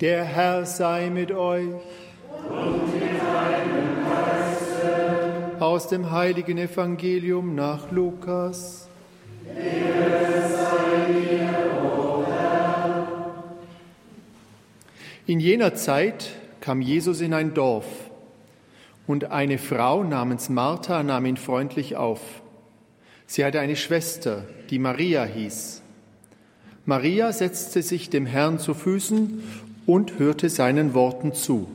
Der Herr sei mit euch. Und mit deinem Geiste. Aus dem heiligen Evangelium nach Lukas. In jener Zeit kam Jesus in ein Dorf und eine Frau namens Martha nahm ihn freundlich auf. Sie hatte eine Schwester, die Maria hieß. Maria setzte sich dem Herrn zu Füßen und hörte seinen Worten zu.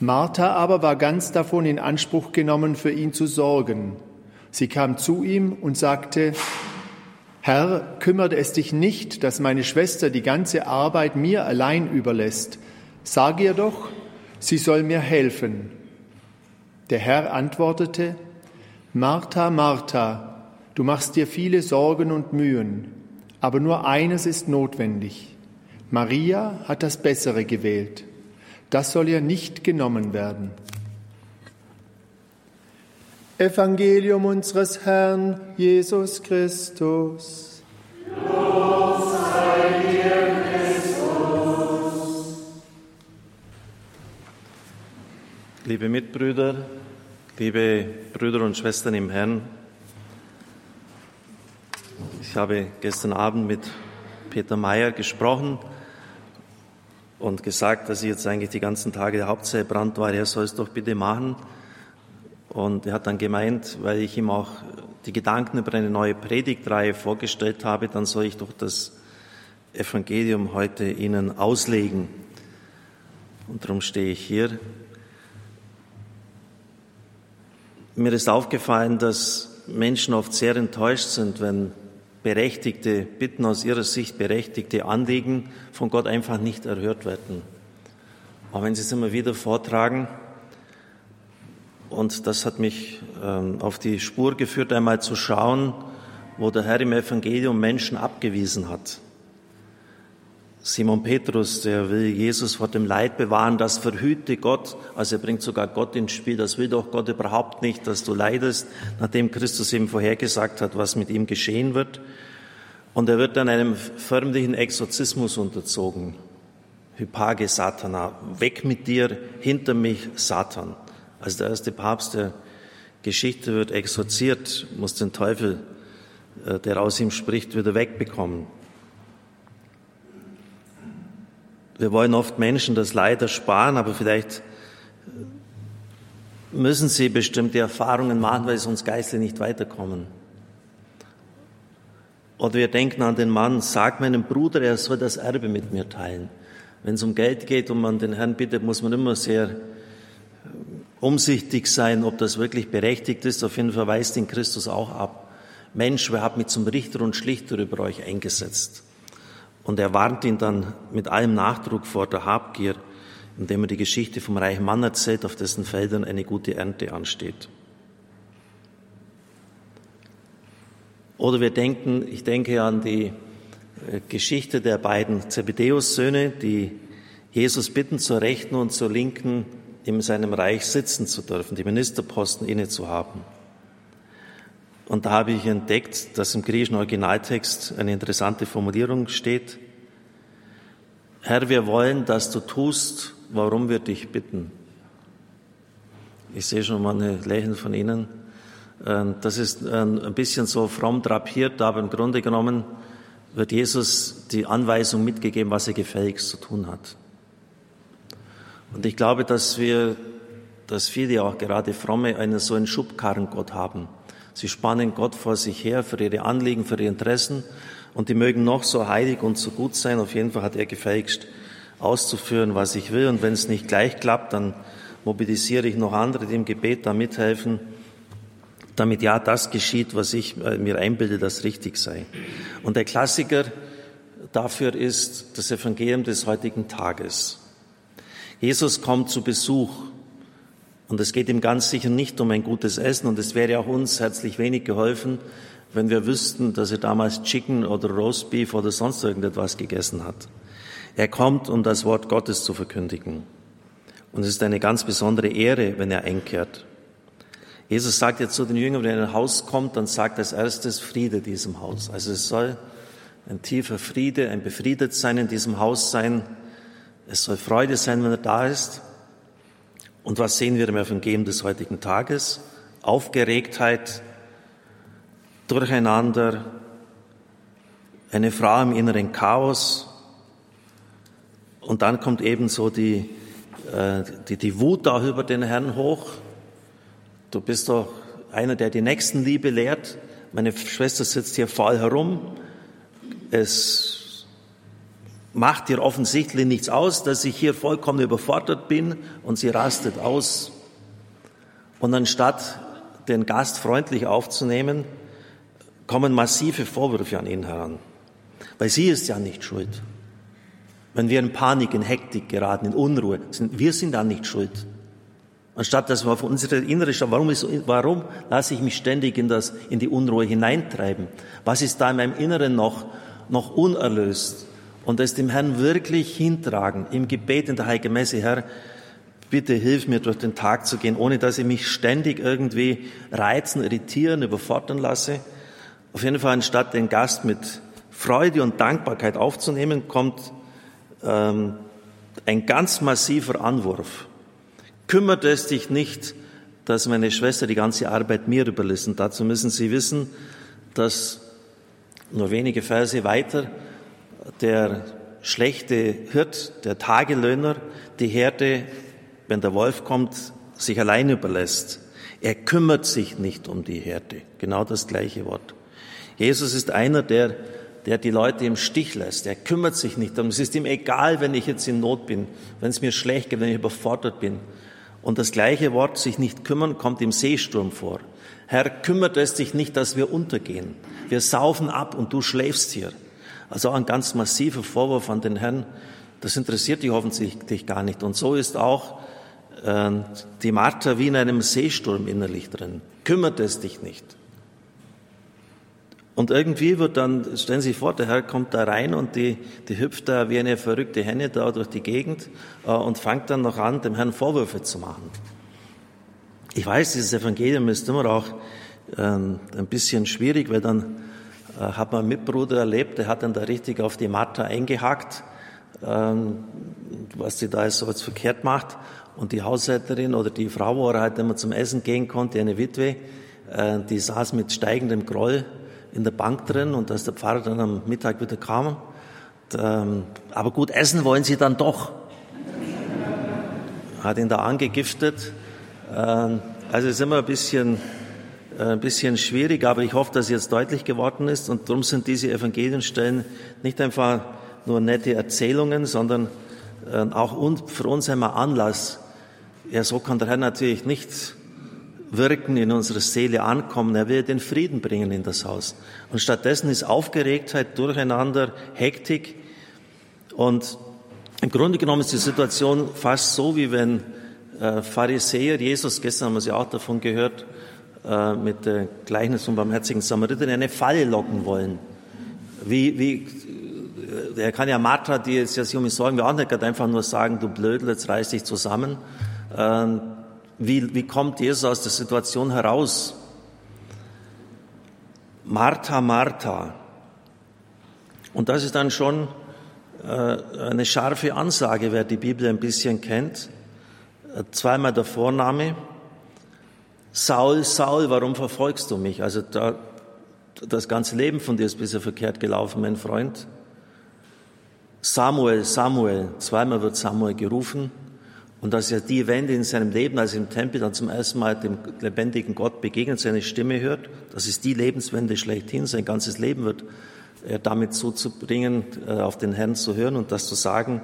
Martha aber war ganz davon in Anspruch genommen, für ihn zu sorgen. Sie kam zu ihm und sagte, Herr, kümmert es dich nicht, dass meine Schwester die ganze Arbeit mir allein überlässt. Sag ihr doch, sie soll mir helfen. Der Herr antwortete, Martha, Martha, du machst dir viele Sorgen und Mühen aber nur eines ist notwendig. Maria hat das Bessere gewählt. Das soll ihr nicht genommen werden. Evangelium unseres Herrn Jesus Christus. Los sei dir, Christus. Liebe Mitbrüder, liebe Brüder und Schwestern im Herrn, ich habe gestern Abend mit Peter Mayer gesprochen und gesagt, dass ich jetzt eigentlich die ganzen Tage der Hauptzeitbrand war, er soll es doch bitte machen. Und er hat dann gemeint, weil ich ihm auch die Gedanken über eine neue Predigtreihe vorgestellt habe, dann soll ich doch das Evangelium heute Ihnen auslegen. Und darum stehe ich hier. Mir ist aufgefallen, dass Menschen oft sehr enttäuscht sind, wenn berechtigte Bitten aus ihrer Sicht, berechtigte Anliegen von Gott einfach nicht erhört werden. Auch wenn sie es immer wieder vortragen. Und das hat mich ähm, auf die Spur geführt, einmal zu schauen, wo der Herr im Evangelium Menschen abgewiesen hat. Simon Petrus, der will Jesus vor dem Leid bewahren, das verhüte Gott, also er bringt sogar Gott ins Spiel, das will doch Gott überhaupt nicht, dass du leidest, nachdem Christus ihm vorhergesagt hat, was mit ihm geschehen wird. Und er wird dann einem förmlichen Exorzismus unterzogen. Hypage Satana, weg mit dir, hinter mich Satan. Als der erste Papst der Geschichte wird exorziert, muss den Teufel, äh, der aus ihm spricht, wieder wegbekommen. Wir wollen oft Menschen das Leid ersparen, aber vielleicht müssen sie bestimmte Erfahrungen machen, weil sie sonst geistlich nicht weiterkommen. Oder wir denken an den Mann, sag meinem Bruder, er soll das Erbe mit mir teilen. Wenn es um Geld geht und man den Herrn bittet, muss man immer sehr umsichtig sein, ob das wirklich berechtigt ist. Auf jeden Fall weist ihn Christus auch ab. Mensch, wer hat mich zum Richter und Schlichter über euch eingesetzt? Und er warnt ihn dann mit allem Nachdruck vor der Habgier, indem er die Geschichte vom reichen Mann erzählt, auf dessen Feldern eine gute Ernte ansteht. Oder wir denken, ich denke an die äh, Geschichte der beiden Zebedeus-Söhne, die Jesus bitten, zur Rechten und zur Linken in seinem Reich sitzen zu dürfen, die Ministerposten inne zu haben. Und da habe ich entdeckt, dass im griechischen Originaltext eine interessante Formulierung steht. Herr, wir wollen, dass du tust, warum wir dich bitten. Ich sehe schon mal eine Lächeln von Ihnen. Ähm, das ist ähm, ein bisschen so fromm drapiert, aber im Grunde genommen wird Jesus die Anweisung mitgegeben, was er gefälligst zu tun hat. Und ich glaube, dass wir, dass viele auch gerade Fromme einen so einen Schubkarrengott haben. Sie spannen Gott vor sich her für ihre Anliegen, für ihre Interessen und die mögen noch so heilig und so gut sein. Auf jeden Fall hat er gefälligst auszuführen, was ich will. Und wenn es nicht gleich klappt, dann mobilisiere ich noch andere, die im Gebet da mithelfen, damit ja das geschieht, was ich äh, mir einbilde, das richtig sei. Und der Klassiker dafür ist das Evangelium des heutigen Tages. Jesus kommt zu Besuch und es geht ihm ganz sicher nicht um ein gutes Essen und es wäre auch uns herzlich wenig geholfen, wenn wir wüssten, dass er damals Chicken oder Roastbeef oder sonst irgendetwas gegessen hat. Er kommt, um das Wort Gottes zu verkündigen. Und es ist eine ganz besondere Ehre, wenn er einkehrt. Jesus sagt jetzt zu den Jüngern, wenn er in ein Haus kommt, dann sagt als erstes Friede diesem Haus. Also es soll ein tiefer Friede, ein befriedet sein in diesem Haus sein, Es soll Freude sein, wenn er da ist. Und was sehen wir im Evangelium des heutigen Tages? Aufgeregtheit, Durcheinander, eine Frau im inneren Chaos. Und dann kommt ebenso die, äh, die, die Wut auch über den Herrn hoch. Du bist doch einer, der die Nächstenliebe lehrt. Meine Schwester sitzt hier faul herum. Es macht ihr offensichtlich nichts aus, dass ich hier vollkommen überfordert bin und sie rastet aus. Und anstatt den Gast freundlich aufzunehmen, kommen massive Vorwürfe an ihn heran. Weil sie ist ja nicht schuld. Wenn wir in Panik, in Hektik geraten, in Unruhe, sind wir sind da nicht schuld. Anstatt dass wir auf unsere innere schauen, warum, ist, warum lasse ich mich ständig in, das, in die Unruhe hineintreiben? Was ist da in meinem Inneren noch, noch unerlöst? Und das dem Herrn wirklich hintragen, im Gebet in der Heiligen Messe, Herr, bitte hilf mir durch den Tag zu gehen, ohne dass ich mich ständig irgendwie reizen, irritieren, überfordern lasse. Auf jeden Fall, anstatt den Gast mit Freude und Dankbarkeit aufzunehmen, kommt ähm, ein ganz massiver Anwurf. Kümmert es dich nicht, dass meine Schwester die ganze Arbeit mir überlässt? Und dazu müssen Sie wissen, dass nur wenige Verse weiter der schlechte Hirt, der Tagelöhner, die Herde, wenn der Wolf kommt, sich allein überlässt. Er kümmert sich nicht um die Herde. Genau das gleiche Wort. Jesus ist einer, der, der die Leute im Stich lässt. Er kümmert sich nicht darum. Es ist ihm egal, wenn ich jetzt in Not bin, wenn es mir schlecht geht, wenn ich überfordert bin. Und das gleiche Wort, sich nicht kümmern, kommt im Seesturm vor. Herr, kümmert es dich nicht, dass wir untergehen. Wir saufen ab und du schläfst hier. Also ein ganz massiver Vorwurf an den Herrn. Das interessiert dich offensichtlich gar nicht. Und so ist auch äh, die Martha wie in einem Seesturm innerlich drin. Kümmert es dich nicht. Und irgendwie wird dann, stellen Sie sich vor, der Herr kommt da rein und die, die hüpft da wie eine verrückte Henne da durch die Gegend äh, und fängt dann noch an, dem Herrn Vorwürfe zu machen. Ich weiß, dieses Evangelium ist immer auch äh, ein bisschen schwierig, weil dann hat mein Mitbruder erlebt, der hat dann da richtig auf die Martha eingehackt, ähm, was die da so jetzt verkehrt macht. Und die Haushälterin oder die Frau, wo er halt immer zum Essen gehen konnte, eine Witwe, äh, die saß mit steigendem Groll in der Bank drin und als der Pfarrer dann am Mittag wieder kam, ähm, aber gut essen wollen sie dann doch. Hat ihn da angegiftet. Ähm, also ist immer ein bisschen, äh, ein bisschen schwierig, aber ich hoffe, dass jetzt deutlich geworden ist und darum sind diese Evangelienstellen nicht einfach nur nette Erzählungen, sondern äh, auch für uns einmal Anlass. Ja, so kann der Herr natürlich nicht Wirken in unserer Seele ankommen. Er will den Frieden bringen in das Haus. Und stattdessen ist Aufgeregtheit, Durcheinander, Hektik. Und im Grunde genommen ist die Situation fast so, wie wenn äh, Pharisäer, Jesus, gestern haben wir sie auch davon gehört, äh, mit der Gleichnis vom barmherzigen Samariter, in eine Falle locken wollen. Wie, wie, äh, er kann ja Martha, die jetzt ja sich um mich sorgen, wir auch nicht einfach nur sagen, du Blödel, jetzt reiß dich zusammen. Ähm, wie, wie kommt Jesus aus der Situation heraus? Martha, Martha. Und das ist dann schon äh, eine scharfe Ansage, wer die Bibel ein bisschen kennt. Äh, zweimal der Vorname. Saul, Saul, warum verfolgst du mich? Also da, das ganze Leben von dir ist bisher verkehrt gelaufen, mein Freund. Samuel, Samuel, zweimal wird Samuel gerufen. Und das ist ja die Wende in seinem Leben, als er im Tempel dann zum ersten Mal dem lebendigen Gott begegnet, seine Stimme hört. Das ist die Lebenswende schlechthin. Sein ganzes Leben wird er damit zuzubringen, äh, auf den Herrn zu hören und das zu sagen,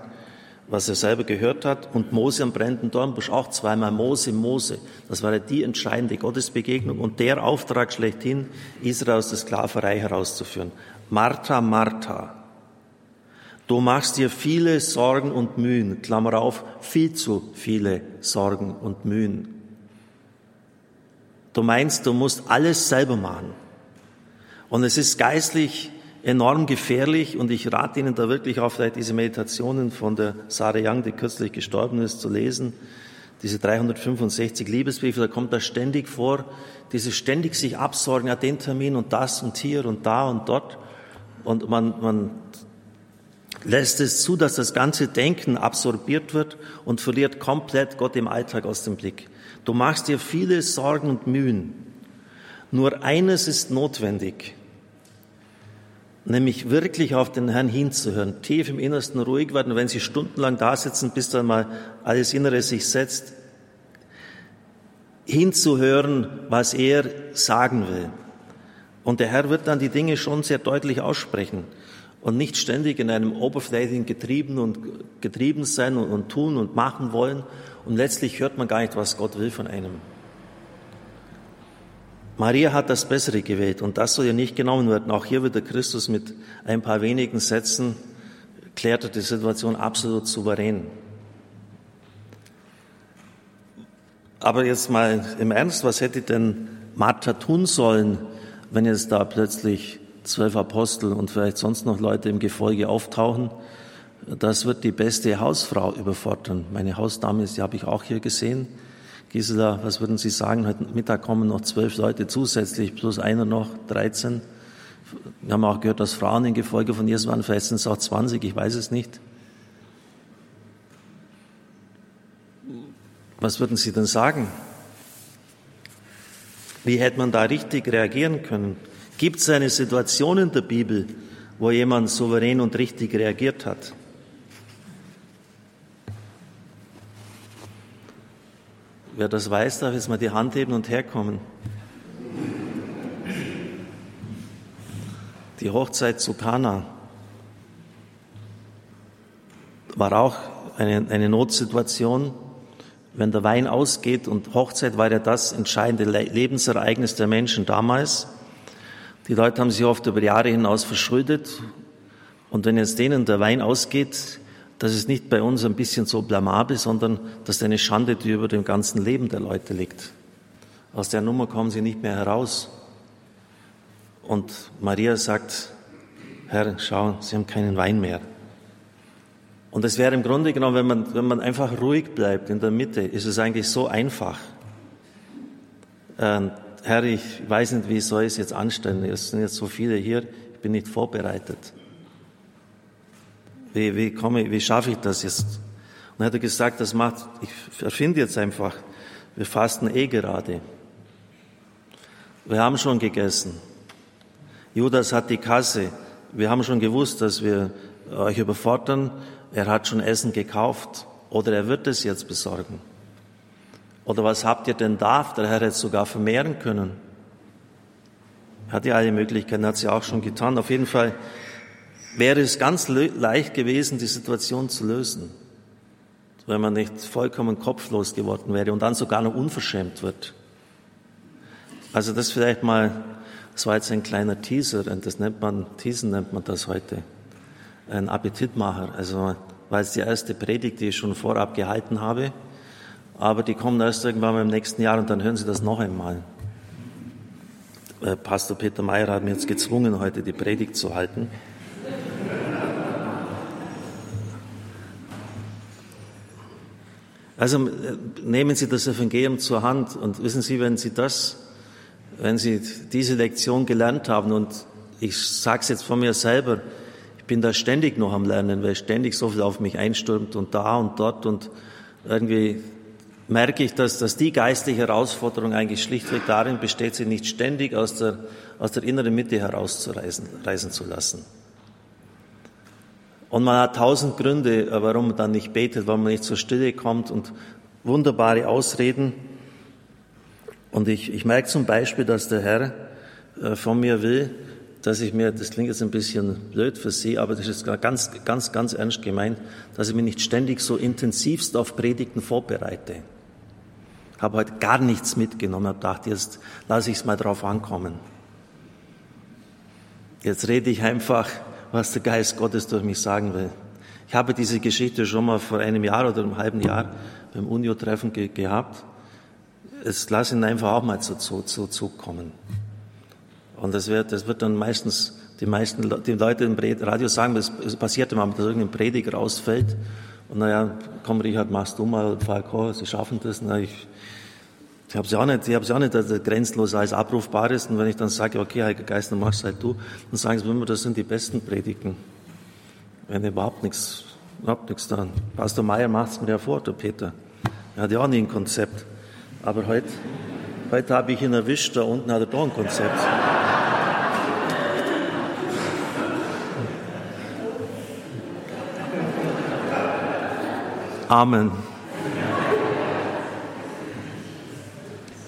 was er selber gehört hat. Und Mose am brennenden Dornbusch auch zweimal Mose, Mose. Das war ja die entscheidende Gottesbegegnung und der Auftrag schlechthin, Israel aus der Sklaverei herauszuführen. Martha, Martha. Du machst dir viele Sorgen und Mühen, Klammer auf, viel zu viele Sorgen und Mühen. Du meinst, du musst alles selber machen. Und es ist geistlich enorm gefährlich und ich rate Ihnen da wirklich vielleicht diese Meditationen von der Sarah Young, die kürzlich gestorben ist, zu lesen. Diese 365 Liebesbriefe, da kommt da ständig vor, diese ständig sich absorgen, ja, den Termin und das und hier und da und dort. Und man, man lässt es zu, dass das ganze Denken absorbiert wird und verliert komplett Gott im Alltag aus dem Blick. Du machst dir viele Sorgen und Mühen. Nur eines ist notwendig, nämlich wirklich auf den Herrn hinzuhören, tief im Innersten ruhig werden. wenn Sie stundenlang da sitzen, bis dann mal alles Innere sich setzt, hinzuhören, was er sagen will. Und der Herr wird dann die Dinge schon sehr deutlich aussprechen und nicht ständig in einem oberflächlichen Getrieben und getrieben sein und, und tun und machen wollen. Und letztlich hört man gar nicht, was Gott will von einem. Maria hat das Bessere gewählt und das soll ihr nicht genommen werden. Auch hier wird der Christus mit ein paar wenigen Sätzen klärt die Situation absolut souverän. Aber jetzt mal im Ernst, was hätte denn Martha tun sollen, wenn jetzt da plötzlich zwölf Apostel und vielleicht sonst noch Leute im Gefolge auftauchen? Das wird die beste Hausfrau überfordern. Meine Hausdame, die habe ich auch hier gesehen. Gisela, was würden Sie sagen? Heute Mittag kommen noch zwölf Leute zusätzlich, plus einer noch, 13. Wir haben auch gehört, dass Frauen im Gefolge von Jesus waren. Vielleicht sind es auch 20, ich weiß es nicht. Was würden Sie denn sagen? Wie hätte man da richtig reagieren können? Gibt es eine Situation in der Bibel, wo jemand souverän und richtig reagiert hat? Wer das weiß, darf jetzt mal die Hand heben und herkommen. Die Hochzeit zu Kana war auch eine, eine Notsituation. Wenn der Wein ausgeht und Hochzeit war ja das entscheidende Lebensereignis der Menschen damals. Die Leute haben sich oft über Jahre hinaus verschuldet. Und wenn jetzt denen der Wein ausgeht, das ist nicht bei uns ein bisschen so blamabel, sondern das ist eine Schande, die über dem ganzen Leben der Leute liegt. Aus der Nummer kommen sie nicht mehr heraus. Und Maria sagt, Herr, schau, Sie haben keinen Wein mehr. Und es wäre im Grunde genommen, wenn man, wenn man einfach ruhig bleibt in der Mitte, ist es eigentlich so einfach. Äh, Herr, ich weiß nicht, wie soll ich es jetzt anstellen? Es sind jetzt so viele hier, ich bin nicht vorbereitet. Wie, wie komme, wie schaffe ich das jetzt? Und dann hat er gesagt, das macht, ich erfinde jetzt einfach, wir fasten eh gerade. Wir haben schon gegessen. Judas hat die Kasse. Wir haben schon gewusst, dass wir euch überfordern. Er hat schon Essen gekauft oder er wird es jetzt besorgen. Oder was habt ihr denn da? Der Herr hätte sogar vermehren können. Er hat ja alle Möglichkeiten, hat sie auch schon getan. Auf jeden Fall wäre es ganz leicht gewesen, die Situation zu lösen, wenn man nicht vollkommen kopflos geworden wäre und dann sogar noch unverschämt wird. Also das vielleicht mal, das war jetzt ein kleiner Teaser, und das nennt man, Teasen nennt man das heute, ein Appetitmacher. Also war jetzt die erste Predigt, die ich schon vorab gehalten habe, aber die kommen erst irgendwann im nächsten Jahr und dann hören Sie das noch einmal. Äh, Pastor Peter Meyer hat mir jetzt gezwungen, heute die Predigt zu halten. Also äh, nehmen Sie das Evangelium zur Hand und wissen Sie, wenn Sie das, wenn Sie diese Lektion gelernt haben und ich sage es jetzt von mir selber, ich bin da ständig noch am Lernen, weil ständig so viel auf mich einstürmt und da und dort und irgendwie merke ich, dass, dass die geistliche Herausforderung eigentlich schlichtweg darin besteht, sie nicht ständig aus der, aus der inneren Mitte herauszureisen reisen zu lassen. Und man hat tausend Gründe, warum man dann nicht betet, warum man nicht zur Stille kommt und wunderbare Ausreden. Und ich, ich merke zum Beispiel, dass der Herr äh, von mir will, dass ich mir, das klingt jetzt ein bisschen blöd für Sie, aber das ist ganz, ganz, ganz ernst gemeint, dass ich mich nicht ständig so intensivst auf Predigten vorbereite. Habe heute gar nichts mitgenommen, habe gedacht, jetzt lasse ich es mal drauf ankommen. Jetzt rede ich einfach was der Geist Gottes durch mich sagen will. Ich habe diese Geschichte schon mal vor einem Jahr oder einem halben Jahr beim Unio-Treffen ge gehabt. Es lass ihn einfach auch mal zu, zu, zu Zug kommen. Und das wird, das wird dann meistens, die meisten die Leute im Radio sagen, es passiert immer, dass irgendein Prediger ausfällt. Und naja, komm Richard, machst du mal, Falco, Sie schaffen das. Na, ich, ich habe sie auch nicht, ich habe sie auch nicht dass das grenzenlos als abrufbar ist. Und wenn ich dann sage, okay, Heiliger Geist, dann machst halt du, dann sagen sie immer, das sind die besten Predigten. wenn überhaupt nichts, überhaupt nichts dran. Pastor Meier macht es mir ja vor, der Peter. Er hat ja auch nie ein Konzept. Aber heute, heute habe ich ihn erwischt, da unten hat er doch ein Konzept. Amen.